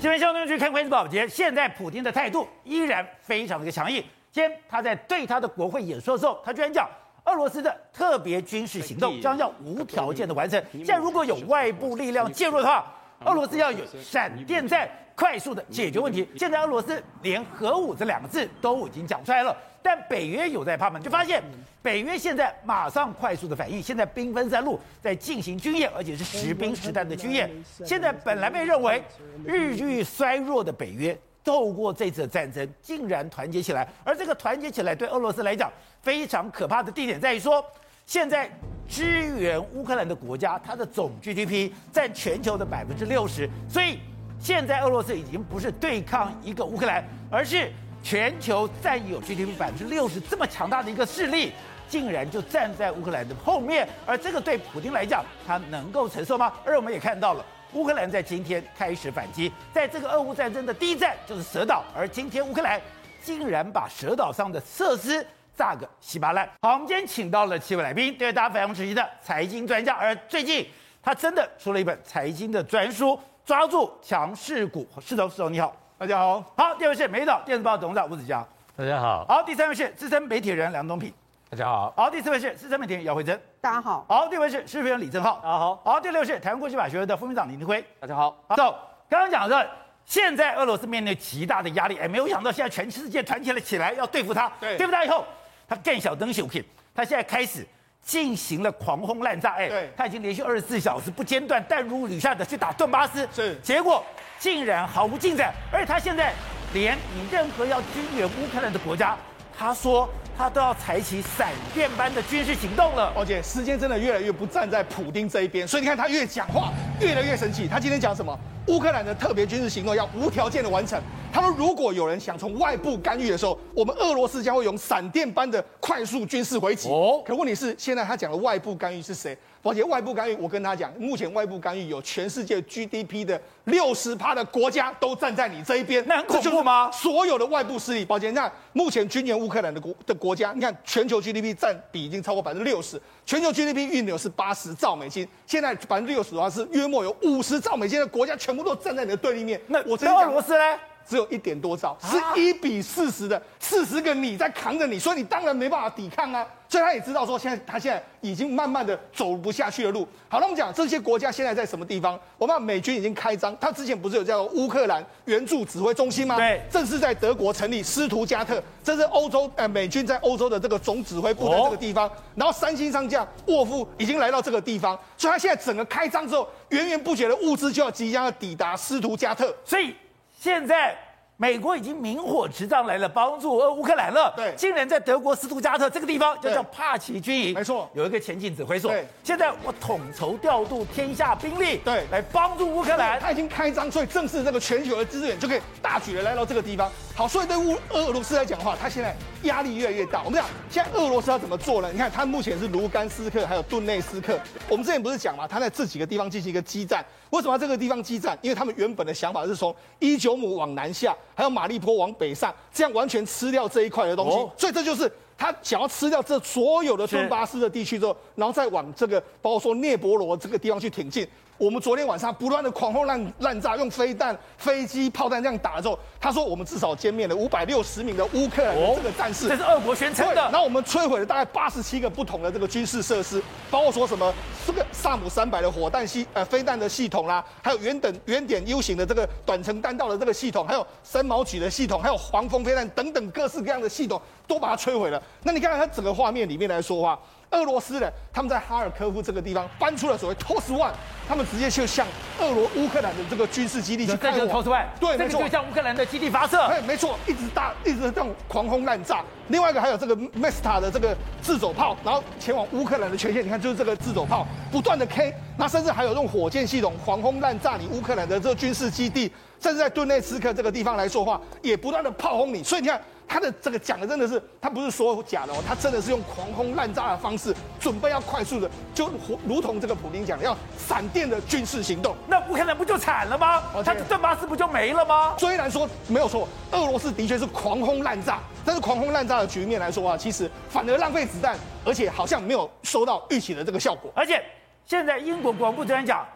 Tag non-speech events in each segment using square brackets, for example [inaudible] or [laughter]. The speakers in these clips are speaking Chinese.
这边相当于去看关于保洁，现在普京的态度依然非常的强硬。今天他在对他的国会演说的时候，他居然讲俄罗斯的特别军事行动将要无条件的完成。现在如果有外部力量介入的话，俄罗斯要有闪电战，快速的解决问题。现在俄罗斯连核武这两个字都已经讲出来了，但北约有在怕吗？就发现北约现在马上快速的反应，现在兵分三路在进行军演，而且是实兵实弹的军演。现在本来被认为日益衰弱的北约，透过这次战争，竟然团结起来。而这个团结起来，对俄罗斯来讲非常可怕的地点在于说，现在支援乌克兰的国家，它的总 GDP 占全球的百分之六十，所以现在俄罗斯已经不是对抗一个乌克兰，而是全球占有 GDP 百分之六十这么强大的一个势力，竟然就站在乌克兰的后面，而这个对普京来讲，他能够承受吗？而我们也看到了，乌克兰在今天开始反击，在这个俄乌战争的第一战就是蛇岛，而今天乌克兰竟然把蛇岛上的设施。炸个稀巴烂。好，我们今天请到了七位来宾，对大家非常熟悉的财经专家。而最近他真的出了一本财经的专书，抓住强势股。世聪，世聪你好，大家好。好，第二位是《美丽岛电子报》董事长吴子嘉，大家好。好，第三位是资深媒体人梁东平，大家好。好，第四位是资深媒体人姚慧珍，大家好。好，第五位是时评人李正浩，大家好。好，第六位是台湾国际法学会的副秘书长林廷辉，大家好。好，刚刚讲的，现在俄罗斯面临极大的压力，哎，没有想到现在全世界团结了起来，要对付他，对，对付他以后。他更小灯小品，他现在开始进行了狂轰滥炸，哎，对，他已经连续二十四小时不间断、弹如雨下的去打顿巴斯，是，结果竟然毫无进展，而且他现在连你任何要军援乌克兰的国家，他说他都要采取闪电般的军事行动了。而且时间真的越来越不站在普丁这一边，所以你看他越讲话越来越生气。他今天讲什么？乌克兰的特别军事行动要无条件的完成。他说，如果有人想从外部干预的时候，我们俄罗斯将会用闪电般的快速军事回击。哦，可问题是，现在他讲的外部干预是谁？而且外部干预，我跟他讲，目前外部干预有全世界 GDP 的六十趴的国家都站在你这一边，那很恐怖吗？所有的外部势力，抱歉，那目前军援乌克兰的国的国家，你看全球 GDP 占比已经超过百分之六十，全球 GDP 运流是八十兆美金，现在百分之六十的话是约莫有五十兆美金的国家全部都站在你的对立面。那我真的俄罗斯呢？只有一点多兆，是一比四十的，四十个你在扛着你，所以你当然没办法抵抗啊。所以他也知道说，现在他现在已经慢慢的走不下去的路。好，那我们讲这些国家现在在什么地方？我们美军已经开张，他之前不是有叫做乌克兰援助指挥中心吗？对，正是在德国成立斯图加特，这是欧洲呃美军在欧洲的这个总指挥部在这个地方。哦、然后三星上将沃夫已经来到这个地方，所以他现在整个开张之后，源源不绝的物资就要即将要抵达斯图加特，所以。现在美国已经明火执仗来了，帮助呃乌克兰了。对，竟然在德国斯图加特这个地方，就叫帕奇军营，没错，有一个前进指挥所。对，现在我统筹调度天下兵力，对，来帮助乌克兰。他已经开张，所以正式这个全球的资源就可以大举的来到这个地方。好，所以对乌俄罗斯来讲的话，他现在压力越来越大。我们讲，现在俄罗斯要怎么做呢？你看，他目前是卢甘斯克还有顿内斯克。我们之前不是讲嘛，他在这几个地方进行一个激战。为什么要这个地方激战？因为他们原本的想法是从伊久姆往南下，还有马利坡往北上，这样完全吃掉这一块的东西。哦、所以这就是他想要吃掉这所有的顿巴斯的地区之后，然后再往这个包括说聂伯罗这个地方去挺进。我们昨天晚上不断的狂轰滥滥炸，用飞弹、飞机、炮弹这样打之后，他说我们至少歼灭了五百六十名的乌克兰的这个战士，这是俄国宣称的。然后我们摧毁了大概八十七个不同的这个军事设施，包括说什么这个萨姆三百的火弹系呃飞弹的系统啦，还有圆等圆点 U 型的这个短程弹道的这个系统，还有三毛举的系统，还有黄蜂飞弹等等各式各样的系统都把它摧毁了。那你看看它整个画面里面来说的话。俄罗斯人他们在哈尔科夫这个地方搬出了所谓 TOS One，他们直接就向俄罗乌克兰的这个军事基地去开火。TOS One，对，没错，就向乌克兰的基地发射。对，没错，一直大，一直这种狂轰滥炸。另外一个还有这个 Mesta 的这个自走炮，然后前往乌克兰的前线。你看，就是这个自走炮不断的 K，那甚至还有用火箭系统狂轰滥炸你乌克兰的这个军事基地，甚至在顿内茨克这个地方来说话，也不断的炮轰你。所以你看。他的这个讲的真的是，他不是说假的哦，他真的是用狂轰滥炸的方式，准备要快速的，就如同这个普京讲的，要闪电的军事行动。那乌克兰不就惨了吗？他的顿巴斯不就没了吗？虽然说没有错，俄罗斯的确是狂轰滥炸，但是狂轰滥炸的局面来说啊，其实反而浪费子弹，而且好像没有收到预期的这个效果。而且现在英国国防部这样讲，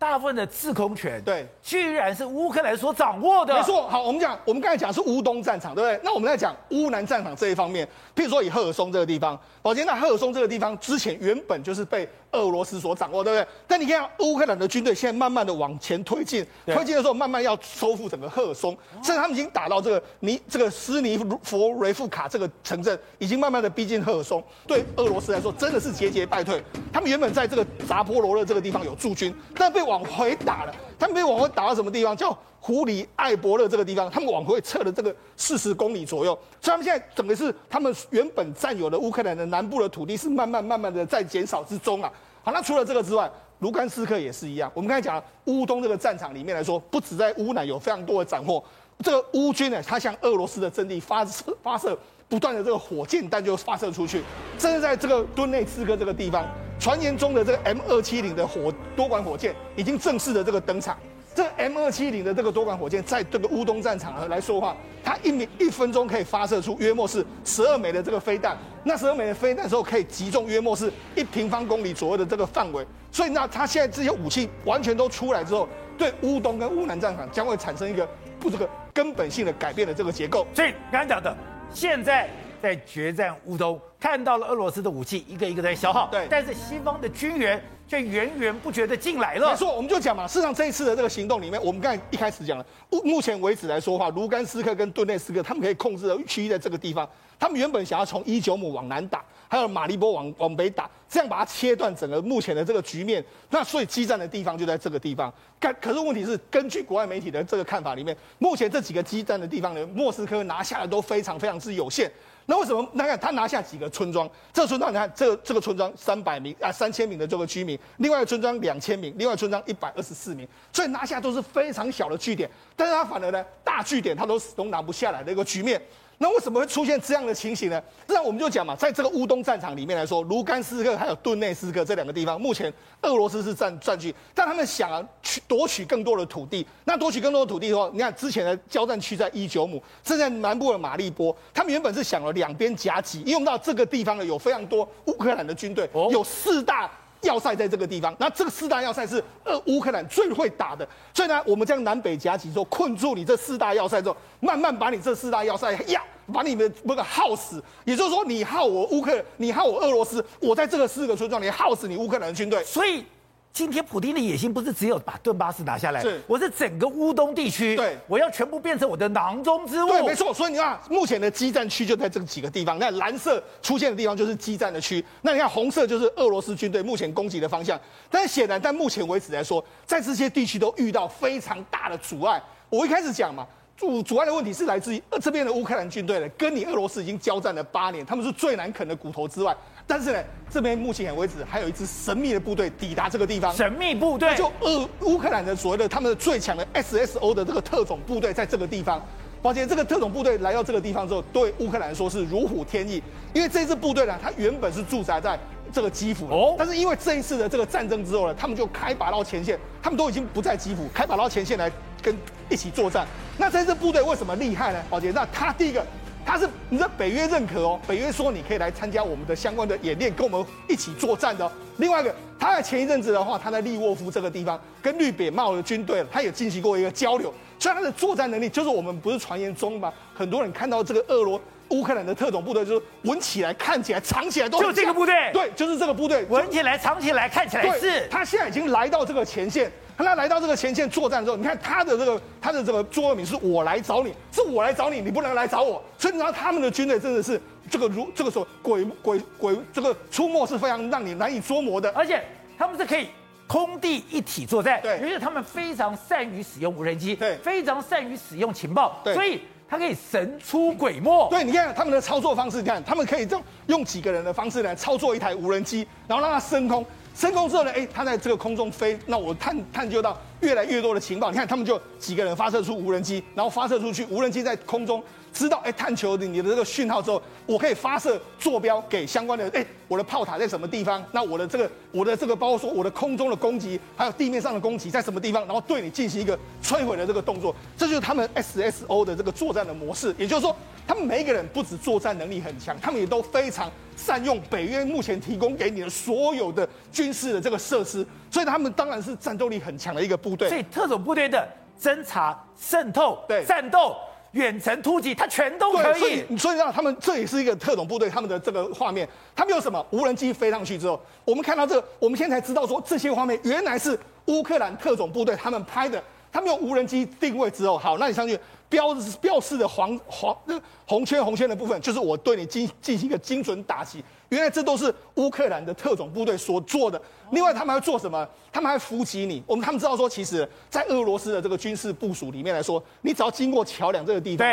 大部分的制空权，对，居然是乌克兰所掌握的。没错，好，我们讲，我们刚才讲是乌东战场，对不对？那我们在讲乌南战场这一方面，譬如说以赫尔松这个地方，宝杰，那赫尔松这个地方之前原本就是被俄罗斯所掌握，对不对？但你看乌克兰的军队现在慢慢的往前推进，推进的时候慢慢要收复整个赫尔松，甚至他们已经打到这个尼这个斯尼弗雷夫卡这个城镇，已经慢慢的逼近赫尔松。对俄罗斯来说，真的是节节败退。他们原本在这个扎波罗热这个地方有驻军，但被往回打了。他们被往回打到什么地方？叫胡里艾伯勒这个地方，他们往回撤了这个四十公里左右。所以他们现在整个是他们原本占有的乌克兰的南部的土地是慢慢慢慢的在减少之中啊。好，那除了这个之外，卢甘斯克也是一样。我们刚才讲乌东这个战场里面来说，不止在乌南有非常多的斩获，这个乌军呢，他向俄罗斯的阵地发射发射不断的这个火箭弹就发射出去，甚至在这个顿内茨克这个地方。传言中的这个 M 二七零的火多管火箭已经正式的这个登场。这 M 二七零的这个多管火箭，在这个乌东战场来说的话，它一秒一分钟可以发射出约莫是十二枚的这个飞弹。那十二枚的飞弹之后可以击中约莫是一平方公里左右的这个范围。所以那它现在这些武器完全都出来之后，对乌东跟乌南战场将会产生一个不这个根本性的改变的这个结构。所以刚才讲的，现在。在决战乌东，看到了俄罗斯的武器一个一个在消耗，对，但是西方的军援却源源不绝的进来了。没错，我们就讲嘛，事实上这一次的这个行动里面，我们刚才一开始讲了，目目前为止来说的话，卢甘斯克跟顿内斯克他们可以控制的区域在这个地方，他们原本想要从伊久姆往南打，还有马利波往往北打，这样把它切断整个目前的这个局面，那所以激战的地方就在这个地方。可可是问题是，根据国外媒体的这个看法里面，目前这几个激战的地方呢，莫斯科拿下的都非常非常之有限。那为什么？那看他拿下几个村庄？这个村庄你看，这个这个村庄三百名啊，三千名的这个居民；另外一个村庄两千名，另外村庄一百二十四名。所以拿下都是非常小的据点，但是他反而呢，大据点他都始终拿不下来的一个局面。那为什么会出现这样的情形呢？那我们就讲嘛，在这个乌东战场里面来说，卢甘斯克还有顿内斯克这两个地方，目前俄罗斯是占占据，但他们想啊，去夺取更多的土地。那夺取更多的土地的话，你看之前的交战区在伊久姆，现在南部的马利波，他们原本是想了两边夹击，用到这个地方呢，有非常多乌克兰的军队，有四大。要塞在这个地方，那这个四大要塞是呃乌克兰最会打的，所以呢，我们将南北夹击之后困住你这四大要塞之后，慢慢把你这四大要塞要，把你们那个耗死。也就是说，你耗我乌克兰，你耗我俄罗斯，我在这个四个村庄里耗死你乌克兰的军队。所以。今天普京的野心不是只有把顿巴斯拿下来，是，我是整个乌东地区，对，我要全部变成我的囊中之物。对，没错。所以你看，目前的激战区就在这几个地方。那蓝色出现的地方就是激战的区，那你看红色就是俄罗斯军队目前攻击的方向。但显然，在目前为止来说，在这些地区都遇到非常大的阻碍。我一开始讲嘛。阻阻碍的问题是来自于这边的乌克兰军队呢，跟你俄罗斯已经交战了八年，他们是最难啃的骨头之外，但是呢，这边目前为止还有一支神秘的部队抵达这个地方。神秘部队就俄乌克兰的所谓的他们的最强的 SSO 的这个特种部队在这个地方。抱歉，这个特种部队来到这个地方之后，对乌克兰说是如虎添翼，因为这支部队呢，它原本是驻扎在这个基辅哦，但是因为这一次的这个战争之后呢，他们就开拔到前线，他们都已经不在基辅，开拔到前线来跟一起作战。那这支部队为什么厉害呢？宝杰，那他第一个，他是你的北约认可哦，北约说你可以来参加我们的相关的演练，跟我们一起作战的哦。另外一个，他在前一阵子的话，他在利沃夫这个地方跟绿北帽的军队，他也进行过一个交流，所以他的作战能力，就是我们不是传言中嘛？很多人看到这个俄罗乌克兰的特种部队，就是闻起来、看起来、藏起来都就这个部队，对，就是这个部队，闻起来、藏起来、看起来是。他现在已经来到这个前线。他来到这个前线作战之后，你看他的这个他的这个座右铭是“我来找你”，是我来找你，你不能来找我。所以你知道他们的军队真的是这个如这个时候鬼鬼鬼这个出没是非常让你难以捉摸的，而且他们是可以空地一体作战，对，于是他们非常善于使用无人机，对，非常善于使用情报，对，所以他可以神出鬼没。对，你看他们的操作方式，你看他们可以这样用几个人的方式来操作一台无人机，然后让它升空。升空之后呢，哎，他在这个空中飞，那我探探究到越来越多的情报。你看，他们就几个人发射出无人机，然后发射出去，无人机在空中。知道哎，探求你的这个讯号之后，我可以发射坐标给相关的哎，我的炮塔在什么地方？那我的这个我的这个包括说我的空中的攻击，还有地面上的攻击在什么地方？然后对你进行一个摧毁的这个动作，这就是他们 SSO 的这个作战的模式。也就是说，他们每一个人不止作战能力很强，他们也都非常善用北约目前提供给你的所有的军事的这个设施，所以他们当然是战斗力很强的一个部队。所以特种部队的侦察、渗透、对战斗。远程突击，它全都可以。所以，所以让他们这也是一个特种部队，他们的这个画面，他们有什么？无人机飞上去之后，我们看到这个，我们现在才知道说这些画面原来是乌克兰特种部队他们拍的。他们用无人机定位之后，好，那你上去标标示的黄黄那红圈红圈的部分，就是我对你进进行一个精准打击。原来这都是乌克兰的特种部队所做的。另外，他们还做什么？他们还伏击你。我们他们知道说，其实，在俄罗斯的这个军事部署里面来说，你只要经过桥梁这个地方，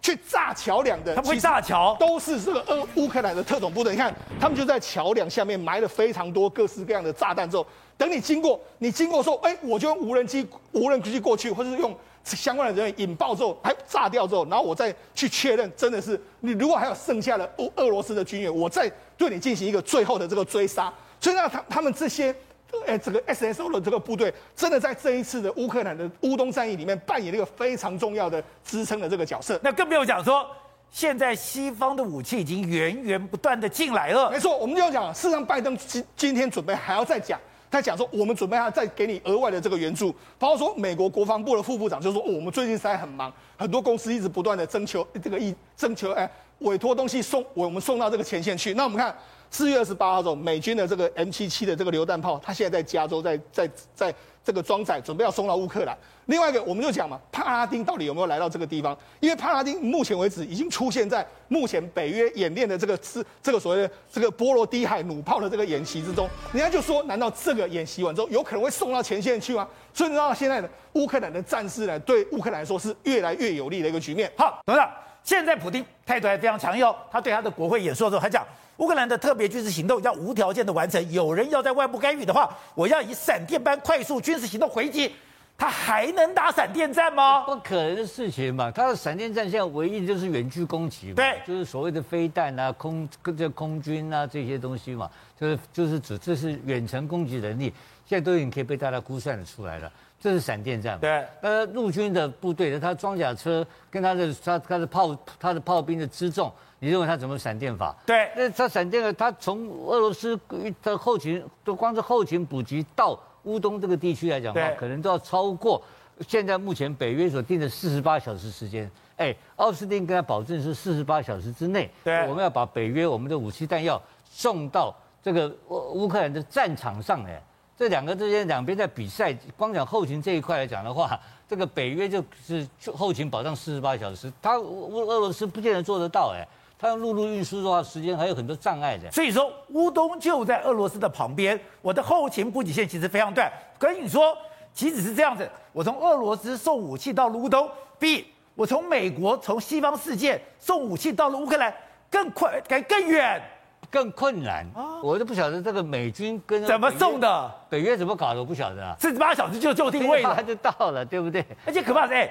去炸桥梁的，他们会炸桥，都是这个俄乌克兰的特种部队。你看，他们就在桥梁下面埋了非常多各式各样的炸弹之后。等你经过，你经过说，哎，我就用无人机、无人机过去，或者是用相关的人员引爆之后，还炸掉之后，然后我再去确认，真的是你。如果还有剩下的俄俄罗斯的军员，我再对你进行一个最后的这个追杀。所以呢，他他们这些，哎，这个 SSO 的这个部队，真的在这一次的乌克兰的乌东战役里面扮演了一个非常重要的支撑的这个角色。那更不用讲说，现在西方的武器已经源源不断的进来了。没错，我们就要讲，事实上，拜登今今天准备还要再讲。他讲说，我们准备要再给你额外的这个援助，包括说美国国防部的副部长就说，我们最近实在很忙，很多公司一直不断的征求这个意征求哎委托东西送我们送到这个前线去。那我们看四月二十八号的时候，美军的这个 M 七七的这个榴弹炮，它现在在加州在在在。这个装载准备要送到乌克兰。另外一个，我们就讲嘛，帕拉丁到底有没有来到这个地方？因为帕拉丁目前为止已经出现在目前北约演练的这个是这个所谓的这个波罗的海弩炮的这个演习之中。人家就说，难道这个演习完之后，有可能会送到前线去吗？所以你知道现在的乌克兰的战事呢，对乌克兰来说是越来越有利的一个局面。好，董事长，现在普丁态度还非常强硬，他对他的国会演说的时候还讲。乌克兰的特别军事行动要无条件的完成，有人要在外部干预的话，我要以闪电般快速军事行动回击。他还能打闪电战吗？不可能的事情嘛！他的闪电战现在唯一就是远距攻击嘛，对，就是所谓的飞弹啊、空这空军啊这些东西嘛，就是就是指这是远程攻击能力，现在都已经可以被大家估算的出来了。这是闪电战嘛，对。呃，陆军的部队的他装甲车跟他的他他的炮他的炮兵的辎重。你认为他怎么闪电法？对，那他闪电了，他从俄罗斯的后勤，都光是后勤补给到乌东这个地区来讲的话，可能都要超过现在目前北约所定的四十八小时时间。哎，奥斯汀跟他保证是四十八小时之内，对，我们要把北约我们的武器弹药送到这个乌乌克兰的战场上。哎，这两个之间两边在比赛，光讲后勤这一块来讲的话，这个北约就是后勤保障四十八小时，他乌俄罗斯不见得做得到。哎。他用陆路运输的话，时间还有很多障碍的。所以说，乌东就在俄罗斯的旁边，我的后勤补给线其实非常短。跟你说，即使是这样子，我从俄罗斯送武器到乌东，比我从美国、从西方世界送武器到了乌克兰更快、更更远、更困难啊！我都不晓得这个美军跟怎么送的，北约怎么搞的，我不晓得啊。四十八小时就就定位了，他就到了，对不对？而且可怕是哎。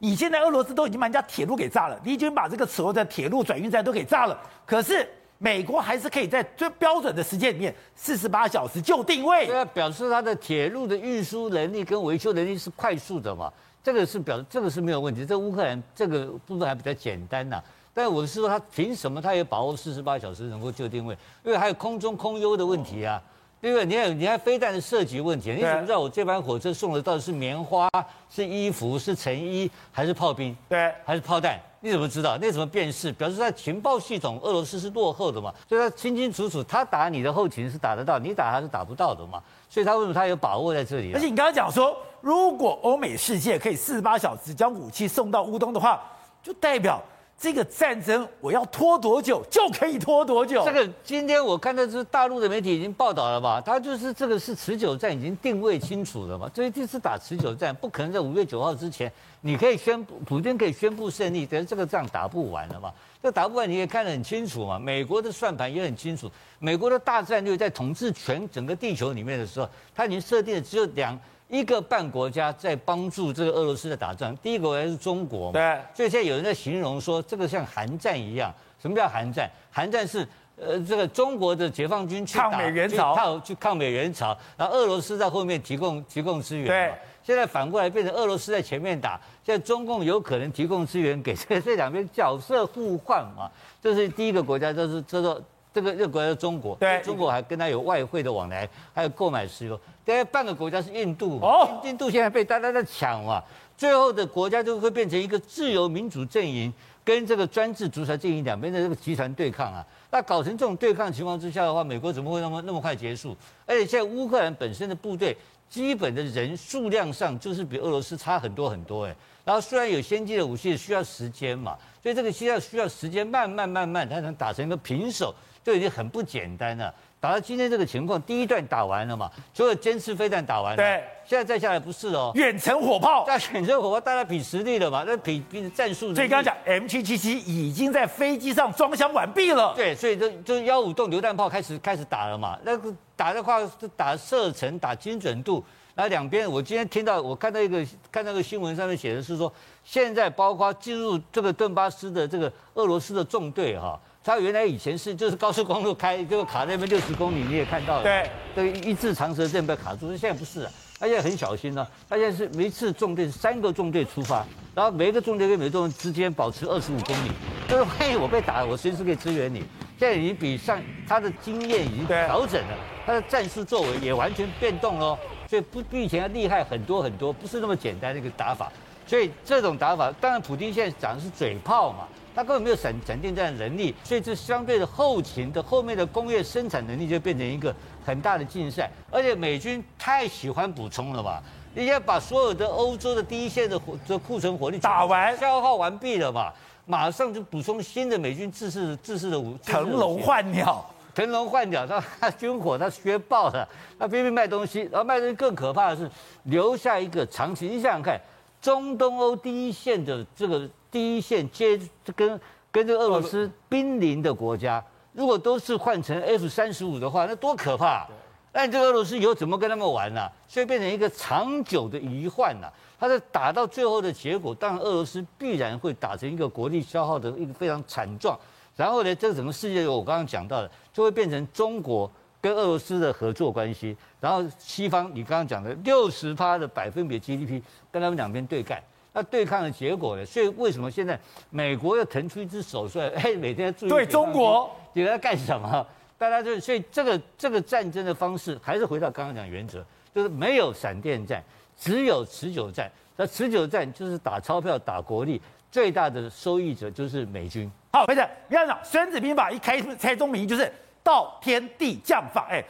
你现在俄罗斯都已经把人家铁路给炸了，你已经把这个所有的铁路转运站都给炸了，可是美国还是可以在最标准的时间里面四十八小时就定位，对啊，表示它的铁路的运输能力跟维修能力是快速的嘛，这个是表，这个是没有问题。这乌克兰这个部分还比较简单呐，但我是说他凭什么他也把握四十八小时能够就定位？因为还有空中空优的问题啊。对不对？你还你还飞弹的射击问题，你怎么知道我这班火车送的到底是棉花、是衣服、是成衣，还是炮兵？对，还是炮弹？你怎么知道？那怎么辨识？表示在情报系统，俄罗斯是落后的嘛？所以他清清楚楚，他打你的后勤是打得到，你打他是打不到的嘛？所以他为什么他有把握在这里？而且你刚刚讲说，如果欧美世界可以四十八小时将武器送到乌东的话，就代表。这个战争我要拖多久就可以拖多久。这个今天我看的是大陆的媒体已经报道了吧？他就是这个是持久战，已经定位清楚了嘛。这一定是打持久战，不可能在五月九号之前，你可以宣布，普京可以宣布胜利，但是这个仗打不完了嘛。这打不完你也看得很清楚嘛。美国的算盘也很清楚，美国的大战略在统治全整个地球里面的时候，他已经设定了只有两一个半国家在帮助这个俄罗斯在打仗，第一个国家是中国嘛，对，所以现在有人在形容说，这个像韩战一样。什么叫韩战？韩战是呃这个中国的解放军去打抗美援朝，抗去抗美援朝，然后俄罗斯在后面提供提供支援。对，现在反过来变成俄罗斯在前面打，现在中共有可能提供资源给这 [laughs] 这两边角色互换嘛？这是第一个国家，就是叫做这个这个国家是中国，对，中国还跟他有外汇的往来，还有购买石油。大概半个国家是印度，哦，印度现在被大家在抢嘛，最后的国家就会变成一个自由民主阵营。跟这个专制独裁阵营两边的这个集团对抗啊，那搞成这种对抗情况之下的话，美国怎么会那么那么快结束？而且现在乌克兰本身的部队基本的人数量上就是比俄罗斯差很多很多哎。然后虽然有先进的武器，需要时间嘛，所以这个需要需要时间，慢慢慢慢才能打成一个平手，就已经很不简单了。打到今天这个情况，第一段打完了嘛，所有歼刺飞弹打完了，对，现在再下来不是哦，远程火炮，在远程火炮，大家比实力了嘛，那比比战术。所以刚刚讲 M 七七七已经在飞机上装箱完毕了，对，所以就就幺五洞榴弹炮开始开始打了嘛，那个打的话是打射程、打精准度，然后两边我今天听到我看到一个看那个新闻上面写的是说，现在包括进入这个顿巴斯的这个俄罗斯的纵队哈。他原来以前是就是高速公路开，就卡在那边六十公里，你也看到了。对，这个一字长蛇阵被卡住，现在不是啊，他现在很小心呢、啊。他现在是每一次纵队三个纵队出发，然后每一个纵队跟每个纵队之间保持二十五公里，就是万一我被打了，我随时可以支援你。现在已经比上他的经验已经调整了，他的战术作为也完全变动了，所以不比以前要厉害很多很多，不是那么简单的一个打法。所以这种打法，当然普京现在讲的是嘴炮嘛。他根本没有闪闪电战的能力，所以这相对的后勤的后面的工业生产能力就变成一个很大的竞赛。而且美军太喜欢补充了吧，人家把所有的欧洲的第一线的火的库存火力打完消耗完毕了嘛，马上就补充新的美军制式制式的武，腾笼换鸟，腾笼换鸟，他他军火他学爆了，他偏偏卖东西，然后卖东西更可怕的是留下一个长期。你想想看，中东欧第一线的这个。第一线接跟跟这个俄罗斯濒临的国家，如果都是换成 F 三十五的话，那多可怕！那你这个俄罗斯以后怎么跟他们玩呢、所以变成一个长久的疑患呐。他在打到最后的结果，当然俄罗斯必然会打成一个国力消耗的一个非常惨状。然后呢，这个整个世界我刚刚讲到的，就会变成中国跟俄罗斯的合作关系。然后西方你刚刚讲的六十趴的百分比 GDP 跟他们两边对干。那对抗的结果呢？所以为什么现在美国要腾出一只手出来？[laughs] 哎，每天要注意对中国，你在干什么？大家就所以这个这个战争的方式还是回到刚刚讲原则，就是没有闪电战，只有持久战。那持久战就是打钞票、打国力，最大的受益者就是美军。好，回来，你看，《孙子兵法》一开开宗明义就是道天地将法，哎，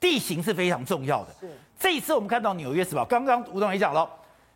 地形是非常重要的。是这一次我们看到《纽约时报》，刚刚吴总也讲了。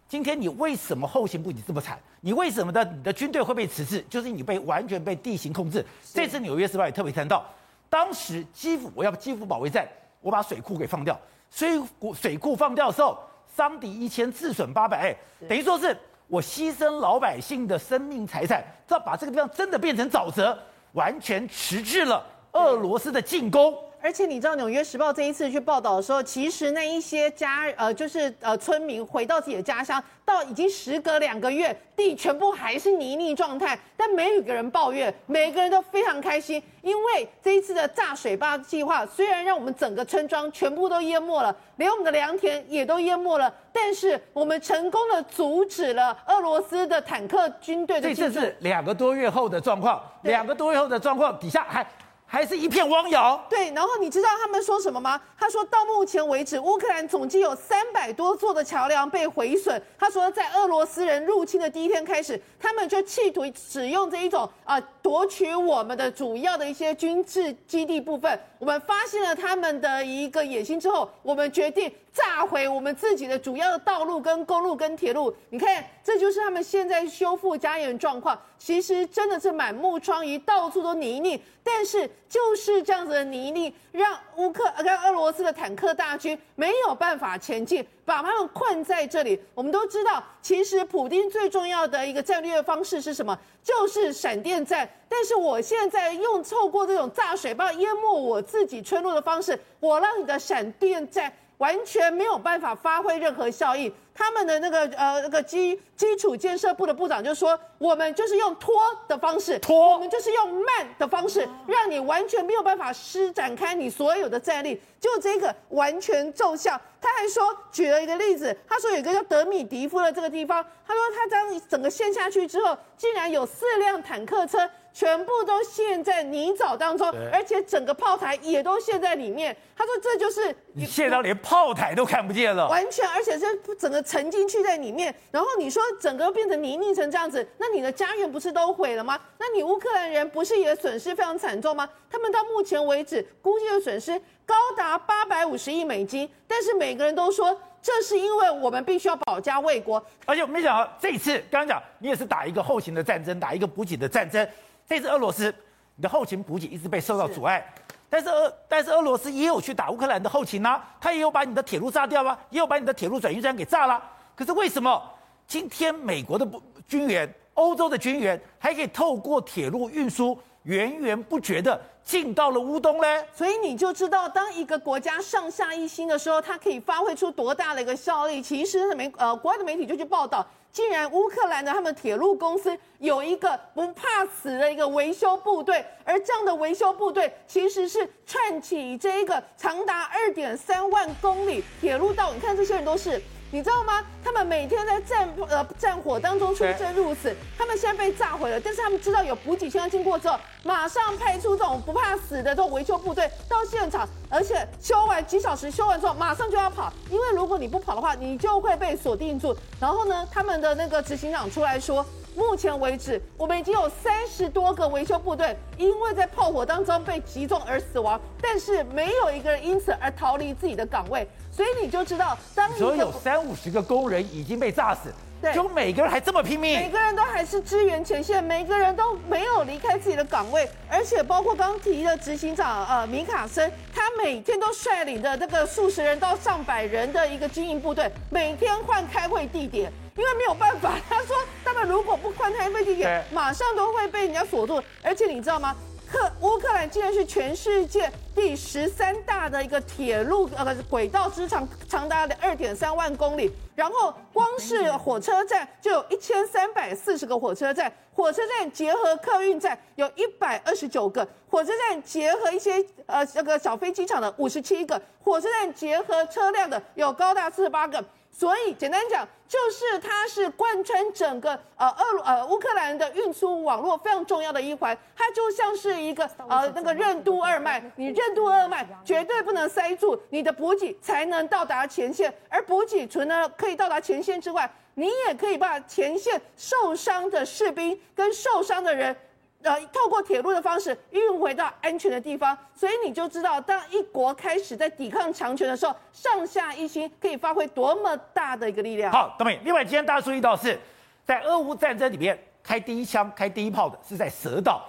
今天你为什么后勤部你这么惨？你为什么的你的军队会被迟滞？就是你被完全被地形控制。这次《纽约时报》也特别谈到，当时基辅我要基辅保卫战，我把水库给放掉，水库水库放掉的时候，伤敌一千，自损八百，哎，等于说是我牺牲老百姓的生命财产，这把这个地方真的变成沼泽，完全迟滞了俄罗斯的进攻。而且你知道，《纽约时报》这一次去报道的时候，其实那一些家呃，就是呃村民回到自己的家乡，到已经时隔两个月，地全部还是泥泞状态，但没有一个人抱怨，每个人都非常开心，因为这一次的炸水坝计划虽然让我们整个村庄全部都淹没了，连我们的良田也都淹没了，但是我们成功的阻止了俄罗斯的坦克军队的进入。这是两个多月后的状况，两个多月后的状况底下还。还是一片汪洋。对，然后你知道他们说什么吗？他说到目前为止，乌克兰总计有三百多座的桥梁被毁损。他说，在俄罗斯人入侵的第一天开始，他们就企图使用这一种啊夺取我们的主要的一些军事基地部分。我们发现了他们的一个野心之后，我们决定。炸毁我们自己的主要的道路、跟公路、跟铁路，你看，这就是他们现在修复家园状况。其实真的是满目疮痍，到处都泥泞。但是就是这样子的泥泞，让乌克跟俄罗斯的坦克大军没有办法前进，把他们困在这里。我们都知道，其实普丁最重要的一个战略方式是什么？就是闪电战。但是我现在用透过这种炸水坝淹没我自己村落的方式，我让你的闪电战。完全没有办法发挥任何效益。他们的那个呃那个基基础建设部的部长就说，我们就是用拖的方式，拖，我们就是用慢的方式，让你完全没有办法施展开你所有的战力，就这个完全奏效。他还说举了一个例子，他说有一个叫德米迪夫的这个地方，他说他将整个陷下去之后，竟然有四辆坦克车。全部都陷在泥沼当中，而且整个炮台也都陷在里面。他说这就是你陷到连炮台都看不见了，完全，而且是整个沉进去在里面。然后你说整个变成泥泞成这样子，那你的家园不是都毁了吗？那你乌克兰人不是也损失非常惨重吗？他们到目前为止估计的损失高达八百五十亿美金，但是每个人都说这是因为我们必须要保家卫国。而且我没想到这一次刚刚讲你也是打一个后勤的战争，打一个补给的战争。这次俄罗斯，你的后勤补给一直被受到阻碍，但是俄但是俄罗斯也有去打乌克兰的后勤啊，他也有把你的铁路炸掉啊，也有把你的铁路转运站给炸了。可是为什么今天美国的军援、欧洲的军援还可以透过铁路运输源源不绝的进到了乌东呢？所以你就知道，当一个国家上下一心的时候，它可以发挥出多大的一个效力。其实媒呃国外的媒体就去报道。竟然乌克兰的他们铁路公司有一个不怕死的一个维修部队，而这样的维修部队其实是串起这一个长达二点三万公里铁路道。你看这些人都是。你知道吗？他们每天在战呃战火当中出生入死，他们现在被炸毁了，但是他们知道有补给线要经过之后，马上派出这种不怕死的这种维修部队到现场，而且修完几小时，修完之后马上就要跑，因为如果你不跑的话，你就会被锁定住。然后呢，他们的那个执行长出来说，目前为止，我们已经有三十多个维修部队因为在炮火当中被击中而死亡，但是没有一个人因此而逃离自己的岗位。所以你就知道，当所有三五十个工人已经被炸死，对，就每个人还这么拼命，每个人都还是支援前线，每个人都没有离开自己的岗位，而且包括刚提的执行长呃米卡森，他每天都率领着这个数十人到上百人的一个经营部队，每天换开会地点，因为没有办法，他说他们如果不换开飞机点，马上都会被人家锁住，而且你知道吗？克乌克兰竟然是全世界第十三大的一个铁路呃轨道之长，长达的二点三万公里。然后光是火车站就有一千三百四十个火车站，火车站结合客运站有一百二十九个，火车站结合一些呃那个小飞机场的五十七个，火车站结合车辆的有高达四十八个。所以简单讲，就是它是贯穿整个呃俄呃乌克兰的运输网络非常重要的一环，它就像是一个呃那个任督二脉，你任督二脉绝对不能塞住，你的补给才能到达前线，而补给除了可以到达前线之外，你也可以把前线受伤的士兵跟受伤的人。呃，透过铁路的方式运回到安全的地方，所以你就知道，当一国开始在抵抗强权的时候，上下一心可以发挥多么大的一个力量。好，董明。另外，今天大家注意到是在俄乌战争里面开第一枪、开第一炮的是在蛇岛，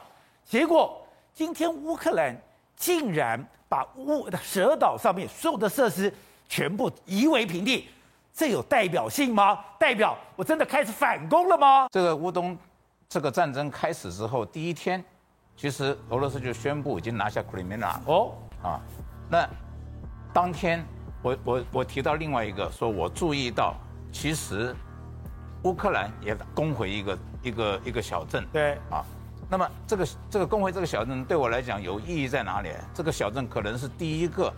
结果今天乌克兰竟然把乌蛇岛上面所有的设施全部夷为平地，这有代表性吗？代表我真的开始反攻了吗？这个乌东。这个战争开始之后第一天，其实俄罗斯就宣布已经拿下克里米亚哦啊，那当天我我我提到另外一个，说我注意到，其实乌克兰也攻回一个一个一个小镇，对啊，那么这个这个攻回这个小镇对我来讲有意义在哪里？这个小镇可能是第一个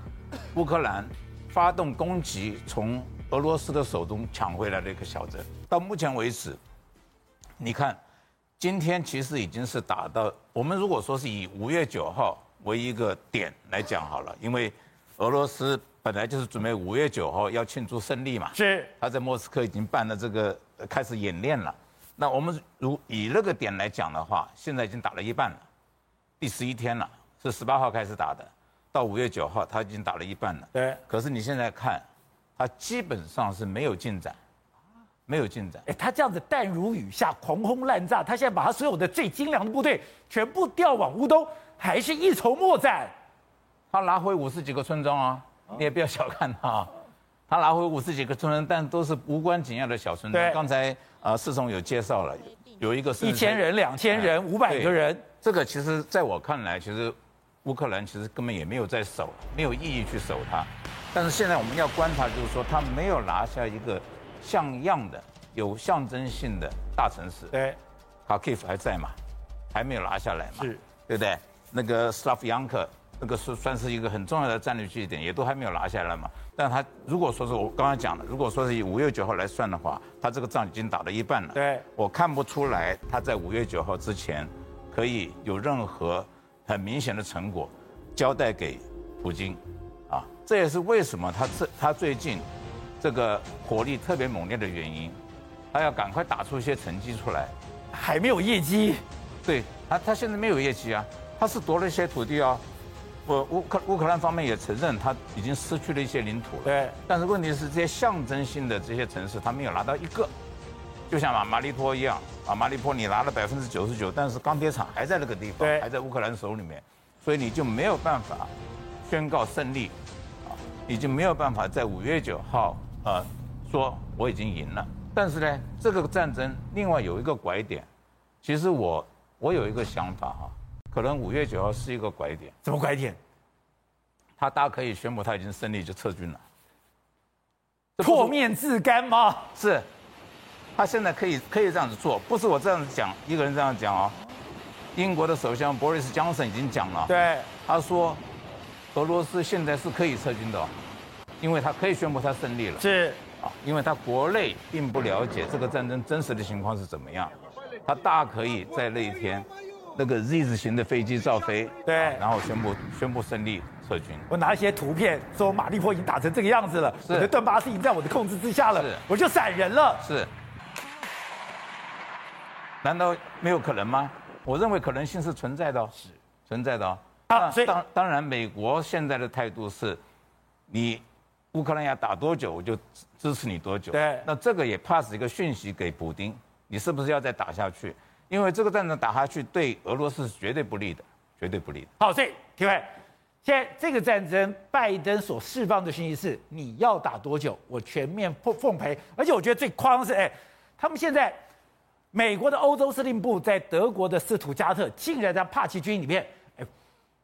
乌克兰发动攻击从俄罗斯的手中抢回来的一个小镇。到目前为止，你看。今天其实已经是打到我们如果说是以五月九号为一个点来讲好了，因为俄罗斯本来就是准备五月九号要庆祝胜利嘛，是他在莫斯科已经办了这个开始演练了。那我们如以那个点来讲的话，现在已经打了一半了，第十一天了，是十八号开始打的，到五月九号他已经打了一半了。对。可是你现在看，他基本上是没有进展。没有进展，哎，他这样子弹如雨下，狂轰滥炸，他现在把他所有的最精良的部队全部调往乌东，还是一筹莫展。他拿回五十几个村庄啊，你也不要小看他，他拿回五十几个村庄，但都是无关紧要的小村庄。刚才啊，世总有介绍了，有一个是一千人、两千人、五百个人。这个其实在我看来，其实乌克兰其实根本也没有在守，没有意义去守它。但是现在我们要观察，就是说他没有拿下一个像样的、有象征性的大城市。对，卡基夫还在嘛？还没有拿下来嘛？是，对不对？那个斯拉夫扬克，那个是算是一个很重要的战略据点，也都还没有拿下来嘛。但他如果说是我刚刚讲的，如果说是以五月九号来算的话，他这个仗已经打了一半了。对，我看不出来他在五月九号之前可以有任何很明显的成果交代给普京。啊，这也是为什么他这他最近这个火力特别猛烈的原因，他要赶快打出一些成绩出来，还没有业绩。对他，他现在没有业绩啊，他是夺了一些土地啊，我乌克乌克兰方面也承认他已经失去了一些领土了。对，但是问题是这些象征性的这些城市他没有拿到一个，就像马马利托一样啊，马利托你拿了百分之九十九，但是钢铁厂还在那个地方，还在乌克兰手里面，所以你就没有办法宣告胜利，啊，你就没有办法在五月九号呃说我已经赢了。但是呢，这个战争另外有一个拐点，其实我。我有一个想法哈，可能五月九号是一个拐点。什么拐点？他大可以宣布他已经胜利就撤军了，破面自干吗？是，他现在可以可以这样子做，不是我这样子讲，一个人这样讲哦。英国的首相 Boris Johnson 已经讲了，对，他说俄罗斯现在是可以撤军的，因为他可以宣布他胜利了。是啊，因为他国内并不了解这个战争真实的情况是怎么样。他大可以在那一天，那个 Z 字形的飞机照飞，对，然后宣布宣布胜利撤军。我拿一些图片说马利坡已经打成这个样子了，是我的顿巴斯已经在我的控制之下了，是我就闪人了。是，难道没有可能吗？我认为可能性是存在的，是存在的。啊，所以当当然，美国现在的态度是，你乌克兰要打多久，我就支持你多久。对，那这个也 pass 一个讯息给普丁。你是不是要再打下去？因为这个战争打下去对俄罗斯是绝对不利的，绝对不利的。好，所以体会，现在这个战争，拜登所释放的讯息是：你要打多久，我全面奉奉陪。而且我觉得最夸张是，哎，他们现在美国的欧洲司令部在德国的斯图加特，竟然在帕奇军里面，哎，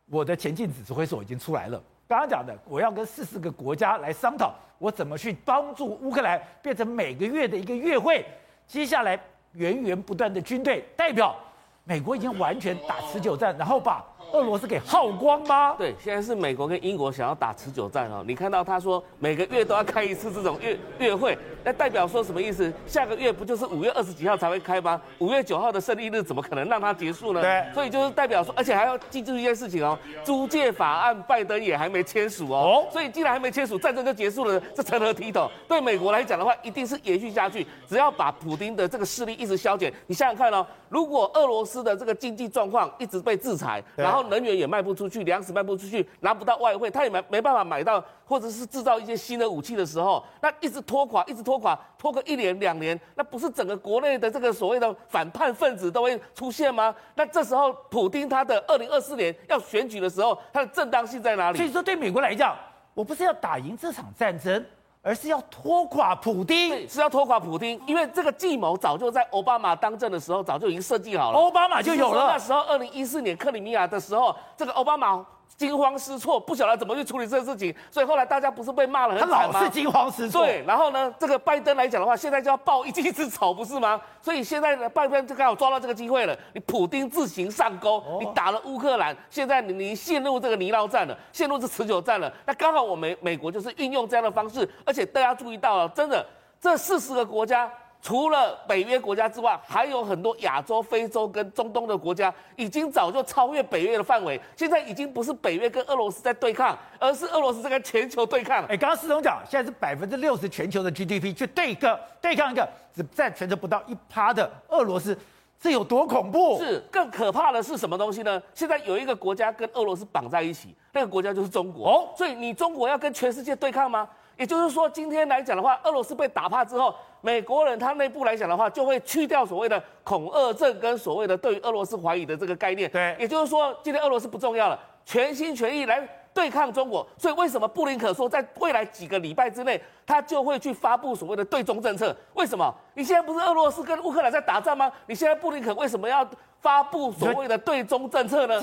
我的前进指挥所已经出来了。刚刚讲的，我要跟四十个国家来商讨，我怎么去帮助乌克兰变成每个月的一个月会。接下来。源源不断的军队代表美国已经完全打持久战，然后把俄罗斯给耗光吗？对，现在是美国跟英国想要打持久战哦。你看到他说每个月都要开一次这种月月会，那代表说什么意思？下个月不就是五月二十几号才会开吗？五月九号的胜利日怎么可能让它结束呢？对，所以就是代表说，而且还要记住一件事情哦，租借法案拜登也还没签署哦。哦所以既然还没签署，战争就结束了，这成何体统？对美国来讲的话，一定是延续下去。只要把普丁的这个势力一直消减，你想想看哦，如果俄罗斯的这个经济状况一直被制裁，然后能源也卖不出去，粮食卖不出去，拿不到外汇，他也没没办法买到，或者是制造一些新的武器的时候，那一直拖垮，一直拖垮，拖个一年两年，那不是整个国内的这个所谓的反叛分子都会出现吗？那这时候，普丁他的二零二四年要选举的时候，他的正当性在哪里？所以说，对美国来讲，我不是要打赢这场战争，而是要拖垮普丁，是要拖垮普丁，因为这个计谋早就在奥巴马当政的时候早就已经设计好了，奥巴马就有了。那时候，二零一四年克里米亚的时候，这个奥巴马。惊慌失措，不晓得怎么去处理这个事情，所以后来大家不是被骂了很惨吗？他老是惊慌失措。对，然后呢，这个拜登来讲的话，现在就要报一箭之仇，不是吗？所以现在呢，拜登就刚好抓到这个机会了。你普丁自行上钩，你打了乌克兰，现在你你陷入这个泥淖战了，陷入这持久战了。那刚好我们美国就是运用这样的方式，而且大家注意到了，真的这四十个国家。除了北约国家之外，还有很多亚洲、非洲跟中东的国家，已经早就超越北约的范围。现在已经不是北约跟俄罗斯在对抗，而是俄罗斯在跟全球对抗。哎，刚刚施总讲，现在是百分之六十全球的 GDP 去对个对抗一个只占全球不到一趴的俄罗斯，这有多恐怖？是更可怕的是什么东西呢？现在有一个国家跟俄罗斯绑在一起，那个国家就是中国。哦，所以你中国要跟全世界对抗吗？也就是说，今天来讲的话，俄罗斯被打怕之后，美国人他内部来讲的话，就会去掉所谓的恐俄症跟所谓的对于俄罗斯怀疑的这个概念。对，也就是说，今天俄罗斯不重要了，全心全意来对抗中国。所以为什么布林肯说，在未来几个礼拜之内，他就会去发布所谓的对中政策？为什么？你现在不是俄罗斯跟乌克兰在打仗吗？你现在布林肯为什么要发布所谓的对中政策呢？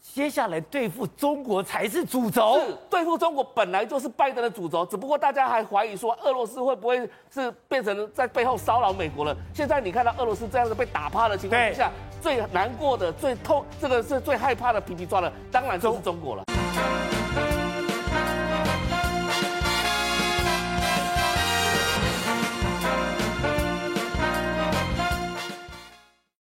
接下来对付中国才是主轴。是对付中国本来就是拜登的主轴，只不过大家还怀疑说俄罗斯会不会是变成在背后骚扰美国了。现在你看到俄罗斯这样子被打趴的情况之下，最难过的、最痛，这个是最害怕的皮皮抓了，当然就是中国了。